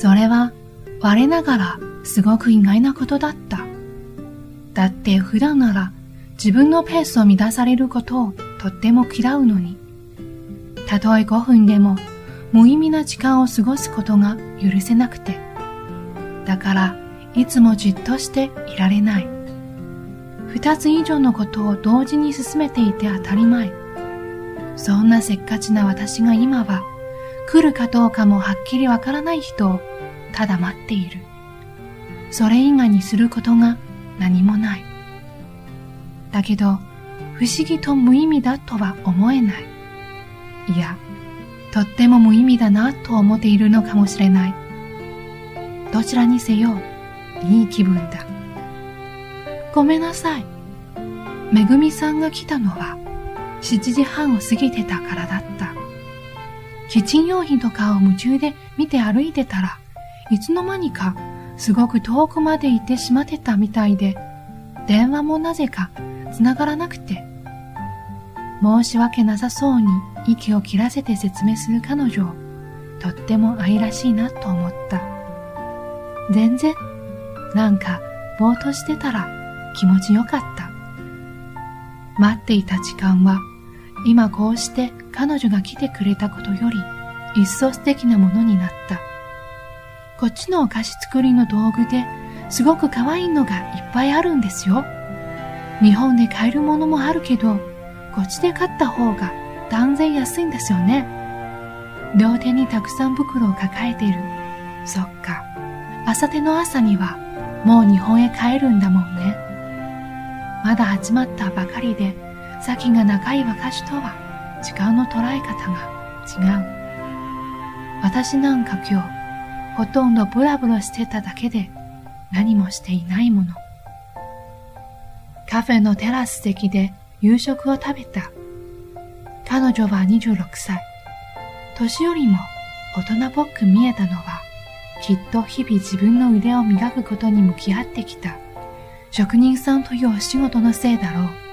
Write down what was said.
それは我ながらすごく意外なことだった。だって普段なら自分のペースを乱されることをとっても嫌うのに、たとえ5分でも無意味な時間を過ごすことが許せなくて、だからいつもじっとしていられない。二つ以上のことを同時に進めていて当たり前。そんなせっかちな私が今は来るかどうかもはっきりわからない人をただ待っている。それ以外にすることが何もない。だけど、不思議と無意味だとは思えない。いや、とっても無意味だなと思っているのかもしれない。どちらにせよ、いい気分だ。ごめんなさい。めぐみさんが来たのは7時半を過ぎてたからだった。キッチン用品とかを夢中で見て歩いてたらいつの間にかすごく遠くまで行ってしまってたみたいで、電話もなぜか繋がらなくて、申し訳なさそうに息を切らせて説明する彼女をとっても愛らしいなと思った。全然、なんかぼーっとしてたら気持ちよかった。待っていた時間は今こうして彼女が来てくれたことより一層素敵なものになった。こっちのお菓子作りの道具ですごく可愛いのがいっぱいあるんですよ。日本で買えるものもあるけど、こっちで買った方が断然安いんですよね。両手にたくさん袋を抱えてる。そっか。朝手の朝にはもう日本へ帰るんだもんね。まだ始まったばかりで、先が長い証とは時間の捉え方が違う。私なんか今日、ほとんどブラブラしてただけで何もしていないもの。カフェのテラス席で夕食を食べた。彼女は26歳。年よりも大人っぽく見えたのは、きっと日々自分の腕を磨くことに向き合ってきた職人さんというお仕事のせいだろう。